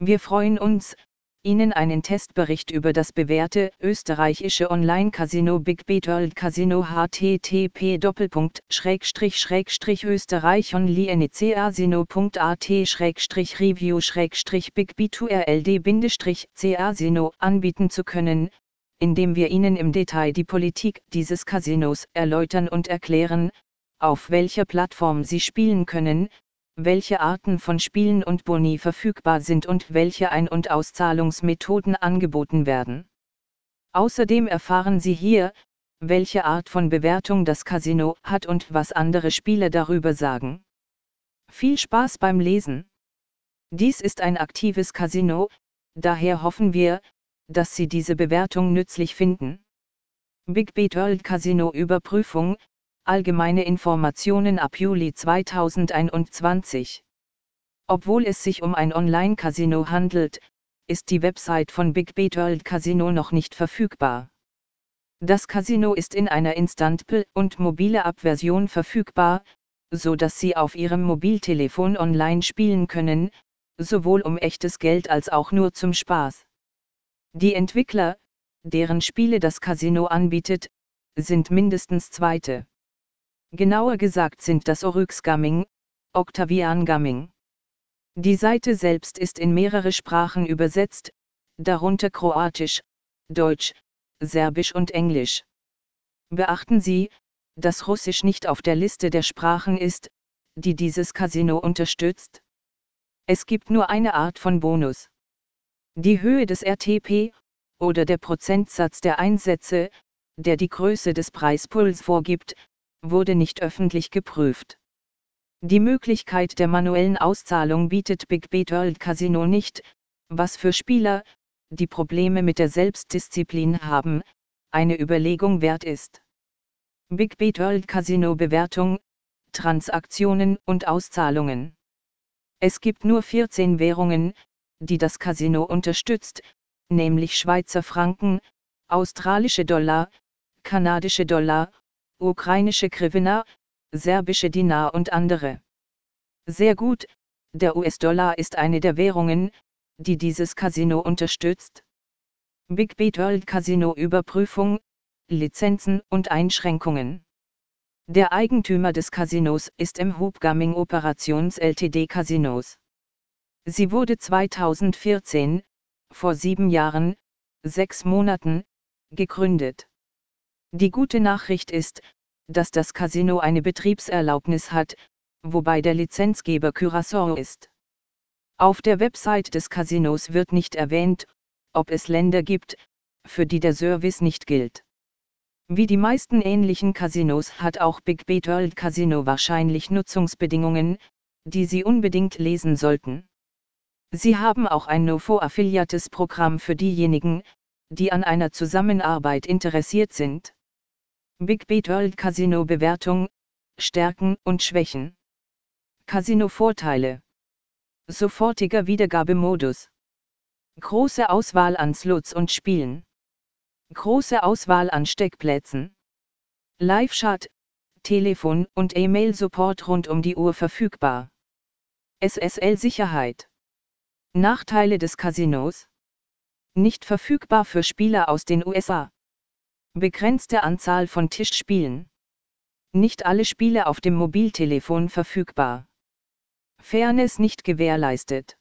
Wir freuen uns, Ihnen einen Testbericht über das bewährte österreichische Online-Casino Big Beat World Casino http österreich onlinecasino.at review big b casino anbieten zu können, indem wir Ihnen im Detail die Politik dieses Casinos erläutern und erklären, auf welcher Plattform Sie spielen können, welche Arten von Spielen und Boni verfügbar sind und welche Ein- und Auszahlungsmethoden angeboten werden. Außerdem erfahren Sie hier, welche Art von Bewertung das Casino hat und was andere Spieler darüber sagen. Viel Spaß beim Lesen! Dies ist ein aktives Casino, daher hoffen wir, dass Sie diese Bewertung nützlich finden. Big Beat World Casino Überprüfung, allgemeine Informationen ab Juli 2021. Obwohl es sich um ein Online-Casino handelt, ist die Website von Big Beat World Casino noch nicht verfügbar. Das Casino ist in einer Instant-PL und mobile App-Version verfügbar, so dass Sie auf Ihrem Mobiltelefon online spielen können, sowohl um echtes Geld als auch nur zum Spaß. Die Entwickler, deren Spiele das Casino anbietet, sind mindestens zweite. Genauer gesagt sind das Oryx Gaming, Octavian Gaming. Die Seite selbst ist in mehrere Sprachen übersetzt, darunter Kroatisch, Deutsch, Serbisch und Englisch. Beachten Sie, dass Russisch nicht auf der Liste der Sprachen ist, die dieses Casino unterstützt. Es gibt nur eine Art von Bonus. Die Höhe des RTP, oder der Prozentsatz der Einsätze, der die Größe des Preispools vorgibt, wurde nicht öffentlich geprüft. Die Möglichkeit der manuellen Auszahlung bietet Big Beat World Casino nicht, was für Spieler, die Probleme mit der Selbstdisziplin haben, eine Überlegung wert ist. Big Beat World Casino Bewertung, Transaktionen und Auszahlungen. Es gibt nur 14 Währungen, die das Casino unterstützt, nämlich Schweizer Franken, australische Dollar, kanadische Dollar ukrainische Hryvnia, serbische Dinar und andere. Sehr gut, der US-Dollar ist eine der Währungen, die dieses Casino unterstützt. Big Beat World Casino Überprüfung, Lizenzen und Einschränkungen. Der Eigentümer des Casinos ist im Hoop Gaming Operations Ltd Casinos. Sie wurde 2014, vor sieben Jahren, sechs Monaten, gegründet. Die gute Nachricht ist, dass das Casino eine Betriebserlaubnis hat, wobei der Lizenzgeber Curaçao ist. Auf der Website des Casinos wird nicht erwähnt, ob es Länder gibt, für die der Service nicht gilt. Wie die meisten ähnlichen Casinos hat auch Big Beat World Casino wahrscheinlich Nutzungsbedingungen, die Sie unbedingt lesen sollten. Sie haben auch ein NoFo-affiliates Programm für diejenigen, die an einer Zusammenarbeit interessiert sind. Big Beat World Casino Bewertung, Stärken und Schwächen. Casino Vorteile. Sofortiger Wiedergabemodus. Große Auswahl an Slots und Spielen. Große Auswahl an Steckplätzen. Live-Chat, Telefon und E-Mail-Support rund um die Uhr verfügbar. SSL-Sicherheit. Nachteile des Casinos. Nicht verfügbar für Spieler aus den USA. Begrenzte Anzahl von Tischspielen. Nicht alle Spiele auf dem Mobiltelefon verfügbar. Fairness nicht gewährleistet.